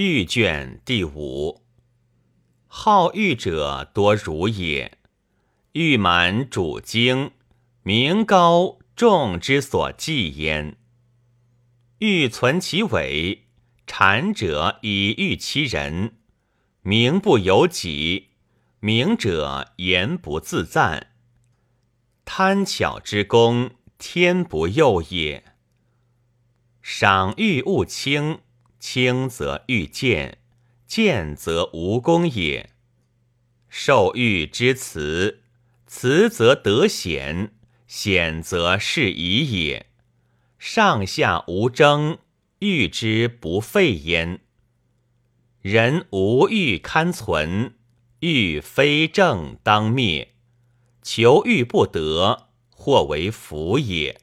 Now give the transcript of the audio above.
玉卷第五。好玉者多儒也。玉满主经，名高众之所忌焉。欲存其尾，谄者以喻其人，名不由己，名者言不自赞。贪巧之功，天不佑也。赏玉勿轻，轻则欲见，见则无功也。受欲之辞，辞则得显，显则是宜也。上下无争，欲之不废焉。人无欲堪存，欲非正当灭。求欲不得，或为福也。